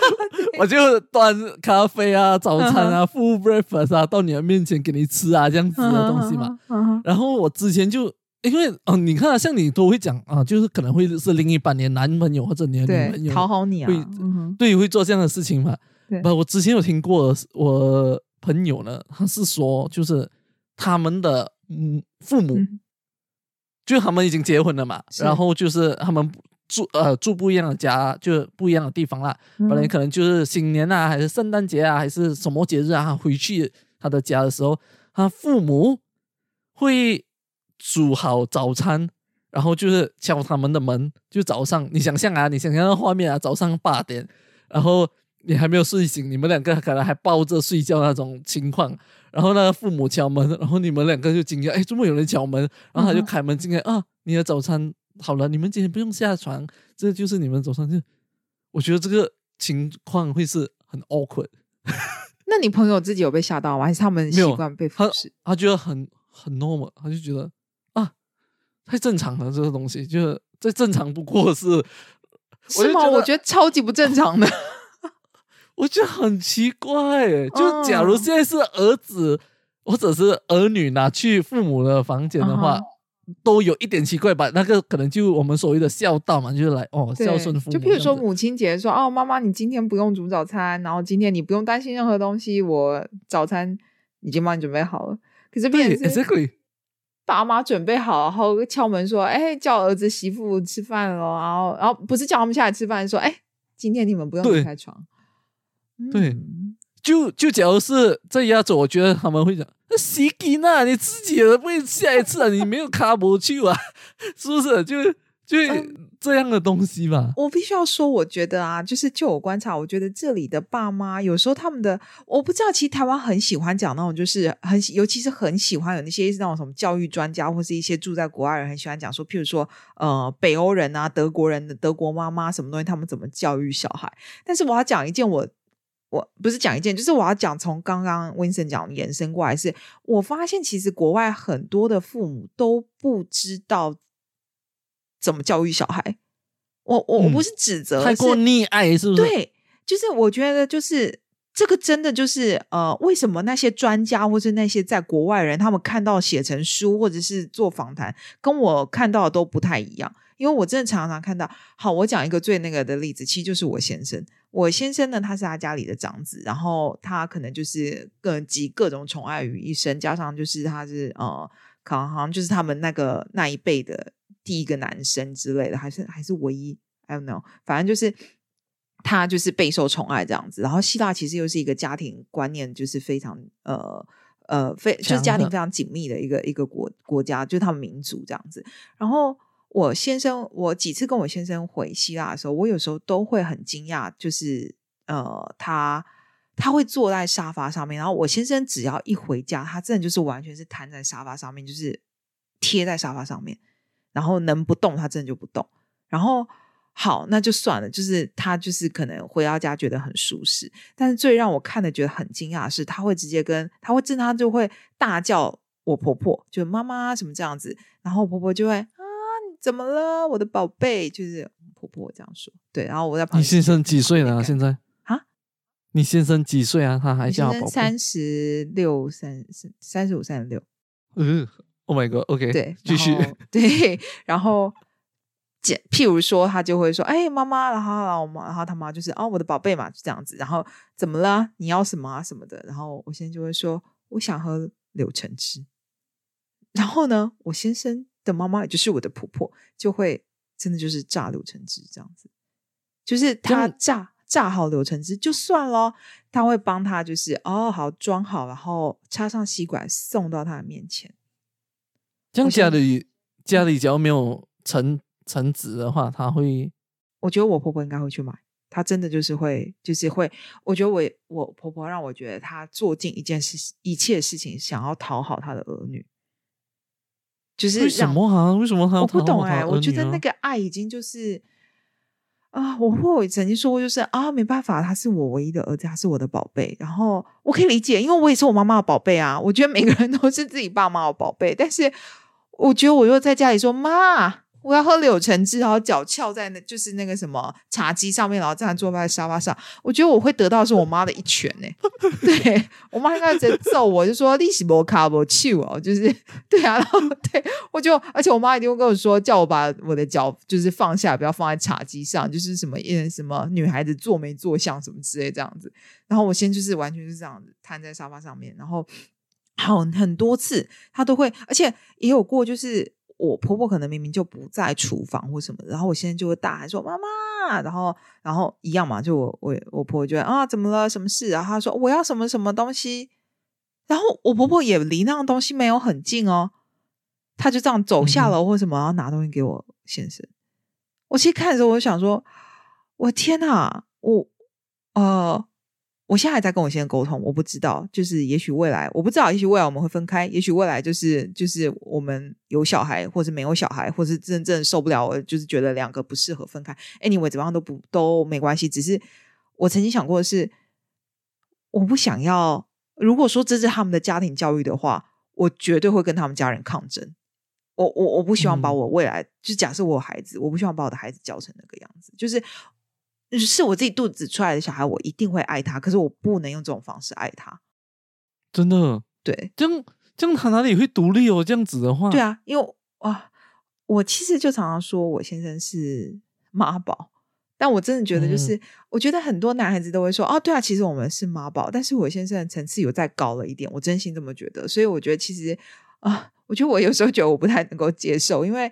我就端咖啡啊、早餐啊、full breakfast 啊到你的面前给你吃啊这样子的东西嘛。然后我之前就因为哦，你看像你都会讲啊，就是可能会是另一半年男朋友或者你的女朋友讨好你啊，对，会做这样的事情嘛。不，我之前有听过，我朋友呢，他是说，就是他们的嗯父母，就他们已经结婚了嘛，然后就是他们住呃住不一样的家，就不一样的地方啦。本来可能就是新年啊，还是圣诞节啊，还是什么节日啊，回去他的家的时候，他父母会煮好早餐，然后就是敲他们的门，就早上，你想象啊，你想象那画面啊，早上八点，然后。你还没有睡醒，你们两个可能还抱着睡觉那种情况，然后那个，父母敲门，然后你们两个就惊讶，哎，怎么有人敲门？然后他就开门进来啊，你的早餐好了，你们今天不用下床，这就是你们早餐。就我觉得这个情况会是很 awkward。那你朋友自己有被吓到吗？还是他们习惯被服侍？他觉得很很 normal，他就觉得啊，太正常了，这个东西就是再正常不过是，是吗？我觉得超级不正常的。我觉得很奇怪，就假如现在是儿子或者是儿女拿去父母的房间的话，都有一点奇怪吧？那个可能就我们所谓的孝道嘛，就是来哦孝顺父母。就譬如说母亲节说哦，妈妈你今天不用煮早餐，然后今天你不用担心任何东西，我早餐已经帮你准备好了。可是变成是爸妈准备好，然后敲门说哎叫儿子媳妇吃饭了，然后然后不是叫他们下来吃饭，说哎今天你们不用离开床。对，就就假如是在压轴，我觉得他们会讲：“那洗给那你自己的不会下一次啊，你没有卡不去啊，是不是？就就这样的东西嘛。”我必须要说，我觉得啊，就是就我观察，我觉得这里的爸妈有时候他们的，我不知道，其实台湾很喜欢讲那种，就是很尤其是很喜欢有那些那种什么教育专家，或是一些住在国外人很喜欢讲说，譬如说呃北欧人啊、德国人的德国妈妈什么东西，他们怎么教育小孩。但是我要讲一件我。我不是讲一件，就是我要讲从刚刚 Vincent 讲延伸过来，是我发现其实国外很多的父母都不知道怎么教育小孩。我我我不是指责，太过溺爱是不是？对，就是我觉得就是这个真的就是呃，为什么那些专家或是那些在国外人，他们看到写成书或者是做访谈，跟我看到的都不太一样。因为我真的常常看到，好，我讲一个最那个的例子，其实就是我先生。我先生呢，他是他家里的长子，然后他可能就是各集各种宠爱于一身，加上就是他是呃，可能好像就是他们那个那一辈的第一个男生之类的，还是还是唯一，I don't know，反正就是他就是备受宠爱这样子。然后希腊其实又是一个家庭观念就是非常呃呃非就是家庭非常紧密的一个一个国国家，就是他们民族这样子。然后。我先生，我几次跟我先生回希腊的时候，我有时候都会很惊讶，就是呃，他他会坐在沙发上面，然后我先生只要一回家，他真的就是完全是瘫在沙发上面，就是贴在沙发上面，然后能不动他真的就不动。然后好，那就算了。就是他就是可能回到家觉得很舒适，但是最让我看的觉得很惊讶的是，他会直接跟他会正他就会大叫我婆婆，就妈妈什么这样子，然后我婆婆就会，怎么了，我的宝贝？就是婆婆这样说。对，然后我在旁边。你先生几岁了？现在啊？你先生几岁啊？他还叫宝贝？三十六，三三三十五，三十六。嗯，Oh my God，OK，对，继续 对，然后。譬如说，他就会说：“哎，妈妈，然后然后妈，然后他妈就是哦，我的宝贝嘛，就这样子。然后怎么了？你要什么啊什么的？然后我先生就会说，我想喝柳橙汁。然后呢，我先生的妈妈也就是我的婆婆，就会真的就是榨柳橙汁这样子，就是她榨榨好柳橙汁就算了，她会帮她就是哦好装好，然后插上吸管送到她的面前。这样家里家里只要没有橙。橙子的话，她会，我觉得我婆婆应该会去买。她真的就是会，就是会。我觉得我我婆婆让我觉得她做尽一件事，一切事情想要讨好她的儿女。就是为什么啊？为什么他我不懂哎？我觉得那个爱已经就是啊，我婆婆曾经说过，就是啊，没办法，他是我唯一的儿子，他是我的宝贝。然后我可以理解，因为我也是我妈妈的宝贝啊。我觉得每个人都是自己爸妈的宝贝，但是我觉得我又在家里说妈。我要喝柳橙汁，然后脚翘在那，就是那个什么茶几上面，然后这样坐在沙发上。我觉得我会得到是我妈的一拳呢。对我妈应该直接揍我，就说利息不卡不去哦，就是对啊。然后对我就，而且我妈一定会跟我说，叫我把我的脚就是放下，不要放在茶几上，就是什么什么女孩子坐没坐相什么之类这样子。然后我先就是完全是这样子瘫在沙发上面，然后好很多次她都会，而且也有过就是。我婆婆可能明明就不在厨房或什么，然后我现在就会大喊说：“妈妈！”然后，然后一样嘛，就我我我婆婆就啊，怎么了？什么事？然后她说：“我要什么什么东西。”然后我婆婆也离那样东西没有很近哦，她就这样走下楼或什么，然后拿东西给我先生。我其实看的时候，我就想说：“我天哪！我呃。”我现在还在跟我先生沟通，我不知道，就是也许未来我不知道，也许未来我们会分开，也许未来就是就是我们有小孩，或者没有小孩，或是真正受不了，我就是觉得两个不适合分开。Anyway，怎么样都不都没关系。只是我曾经想过的是，我不想要。如果说这是他们的家庭教育的话，我绝对会跟他们家人抗争。我我我不希望把我未来，就假设我有孩子，我不希望把我的孩子教成那个样子，就是。是我自己肚子出来的小孩，我一定会爱他。可是我不能用这种方式爱他，真的。对，这样这样他哪里会独立哦？这样子的话，对啊，因为啊，我其实就常常说我先生是妈宝，但我真的觉得，就是我觉得很多男孩子都会说，哦，对啊，其实我们是妈宝，但是我先生的层次有再高了一点，我真心这么觉得。所以我觉得，其实啊，我觉得我有时候觉得我不太能够接受，因为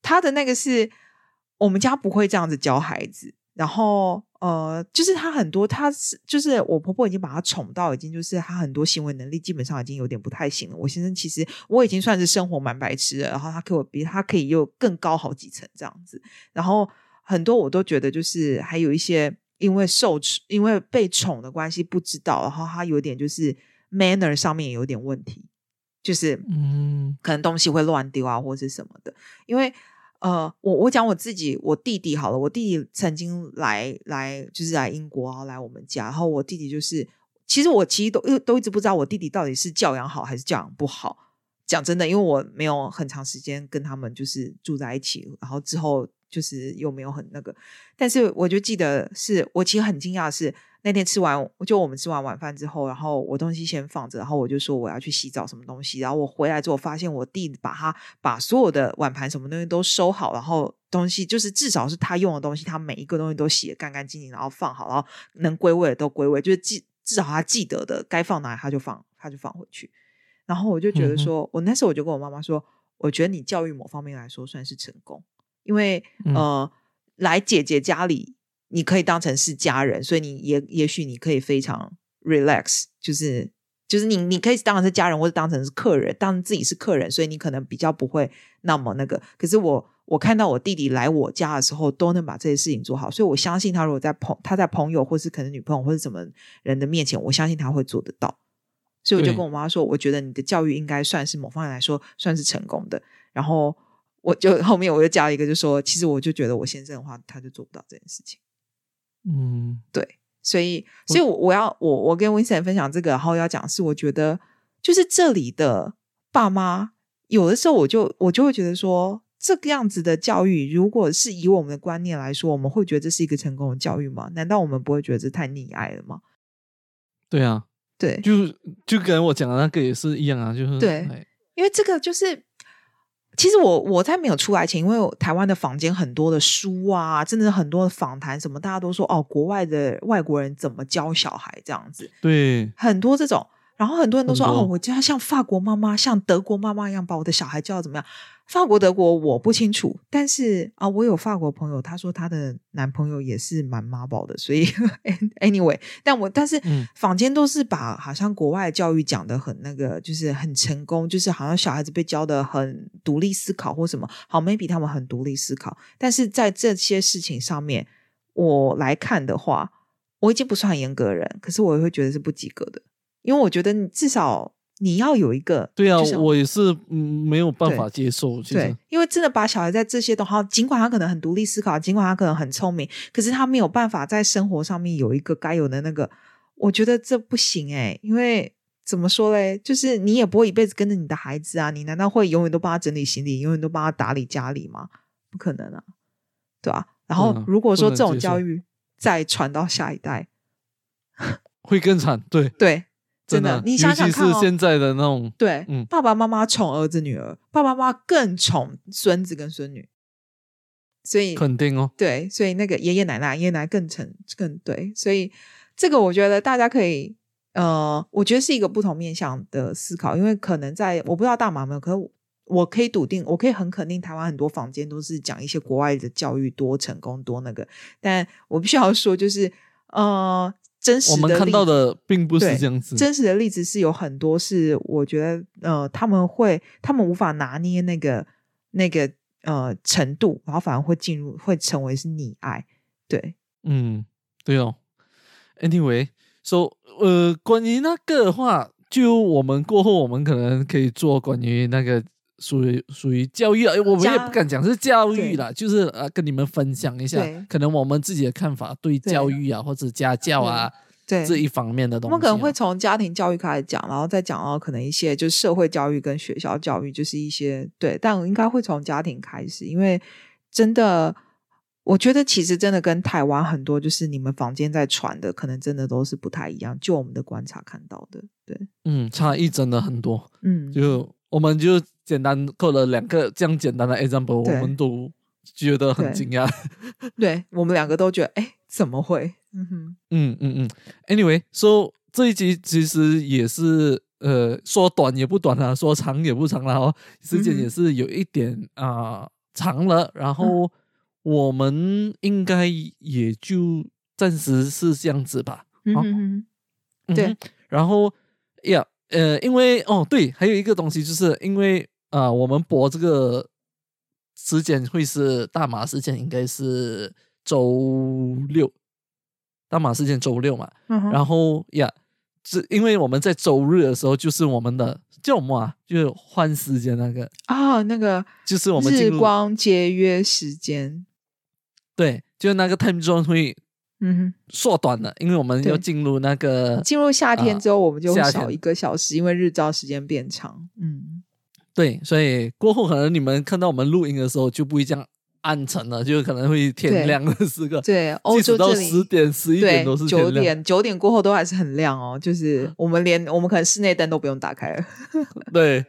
他的那个是我们家不会这样子教孩子。然后，呃，就是他很多，他是就是我婆婆已经把他宠到已经就是他很多行为能力基本上已经有点不太行了。我先生其实我已经算是生活蛮白痴的，然后他给我比他可以又更高好几层这样子。然后很多我都觉得就是还有一些因为受因为被宠的关系不知道，然后他有点就是 manner 上面有点问题，就是嗯，可能东西会乱丢啊或者是什么的，因为。呃，我我讲我自己，我弟弟好了，我弟弟曾经来来就是来英国啊，来我们家，然后我弟弟就是，其实我其实都都一直不知道我弟弟到底是教养好还是教养不好。讲真的，因为我没有很长时间跟他们就是住在一起，然后之后就是又没有很那个，但是我就记得是我其实很惊讶的是。那天吃完，就我们吃完晚饭之后，然后我东西先放着，然后我就说我要去洗澡，什么东西。然后我回来之后，发现我弟把他把所有的碗盘什么东西都收好，然后东西就是至少是他用的东西，他每一个东西都洗的干干净净，然后放好，然后能归位的都归位，就是记至少他记得的该放哪里他就放，他就放回去。然后我就觉得说，我那时候我就跟我妈妈说，我觉得你教育某方面来说算是成功，因为呃，来姐姐家里。你可以当成是家人，所以你也也许你可以非常 relax，就是就是你你可以当成是家人，或者当成是客人，当自己是客人，所以你可能比较不会那么那个。可是我我看到我弟弟来我家的时候，都能把这些事情做好，所以我相信他如果在朋他在朋友或是可能女朋友或是什么人的面前，我相信他会做得到。所以我就跟我妈说，我觉得你的教育应该算是某方面来说算是成功的。然后我就后面我就加一个，就说其实我就觉得我先生的话，他就做不到这件事情。嗯，对，所以所以我要我我跟 Vincent 分享这个，然后要讲是我觉得就是这里的爸妈有的时候我就我就会觉得说这个样子的教育，如果是以我们的观念来说，我们会觉得这是一个成功的教育吗？难道我们不会觉得这太溺爱了吗？对啊，对，就就跟我讲的那个也是一样啊，就是对，因为这个就是。其实我我在没有出来前，因为台湾的坊间很多的书啊，真的很多的访谈什么，大家都说哦，国外的外国人怎么教小孩这样子，对，很多这种。然后很多人都说哦，我就要像法国妈妈、像德国妈妈一样把我的小孩教怎么样？法国、德国我不清楚，但是啊，我有法国朋友，他说他的男朋友也是蛮妈宝的，所以 anyway，但我但是坊间都是把好像国外教育讲的很那个，就是很成功，就是好像小孩子被教的很独立思考或什么，好 maybe 他们很独立思考，但是在这些事情上面，我来看的话，我已经不是很严格的人，可是我也会觉得是不及格的。因为我觉得你至少你要有一个对啊，我也是没有办法接受。对，因为真的把小孩在这些都好，尽管他可能很独立思考，尽管他可能很聪明，可是他没有办法在生活上面有一个该有的那个，我觉得这不行哎。因为怎么说嘞，就是你也不会一辈子跟着你的孩子啊，你难道会永远都帮他整理行李，永远都帮他打理家里吗？不可能啊，对吧？然后如果说这种教育再传到下一代，会更惨。对对。真的，你想想看哦，现在的那种对，爸爸妈妈宠儿子女儿，爸爸妈妈更宠孙子跟孙女，所以肯定哦，对，所以那个爷爷奶奶、爷爷奶奶更成更对，所以这个我觉得大家可以，呃，我觉得是一个不同面向的思考，因为可能在我不知道大马没有，可是我可以笃定，我可以很肯定，台湾很多房间都是讲一些国外的教育多成功多那个，但我必须要说，就是呃。真实我们看到的并不是这样子。真实的例子是有很多，是我觉得呃，他们会他们无法拿捏那个那个呃程度，然后反而会进入会成为是溺爱。对，嗯，对哦。Anyway，说呃，关于那个的话，就我们过后，我们可能可以做关于那个。属于属于教育啊，我们也不敢讲是教育啦，就是呃跟你们分享一下，可能我们自己的看法对教育啊或者家教啊这一方面的东西，我们可能会从家庭教育开始讲，然后再讲到可能一些就是社会教育跟学校教育，就是一些对，但我应该会从家庭开始，因为真的，我觉得其实真的跟台湾很多就是你们房间在传的，可能真的都是不太一样，就我们的观察看到的，对，嗯，差异真的很多，嗯，就我们就。简单扣了两个这样简单的 example，我们都觉得很惊讶。对我们两个都觉得，哎，怎么会？嗯哼，嗯嗯嗯。Anyway，so 这一集其实也是呃，说短也不短了，说长也不长了哦，时间也是有一点啊长了。然后我们应该也就暂时是这样子吧。嗯嗯，对。然后呀，呃，因为哦，对，还有一个东西，就是因为。啊，我们播这个时间会是大马时间，应该是周六。大马时间周六嘛，然后呀，是因为我们在周日的时候，就是我们的叫什么啊？就是换时间那个啊，那个就是我们日光节约时间。对，就是那个 time zone 会嗯缩短了，因为我们要进入那个进入夏天之后，我们就少一个小时，因为日照时间变长。嗯。对，所以过后可能你们看到我们录音的时候就不会这样暗沉了，就可能会天亮的时刻。对，欧洲到十点、十一点都是九点，九点过后都还是很亮哦。就是我们连我们可能室内灯都不用打开了。对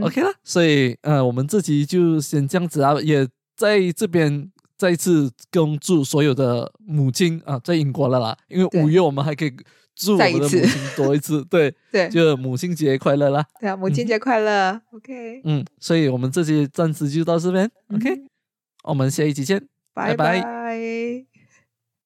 ，OK 了。所以呃，我们这集就先这样子啊，也在这边再一次恭祝所有的母亲啊，在英国了啦，因为五月我们还可以。祝我们的母亲多一次，对 对，就母亲节快乐啦！对啊，母亲节快乐，OK。嗯，所以我们这期暂时就到这边，OK。我们下一期见，拜拜。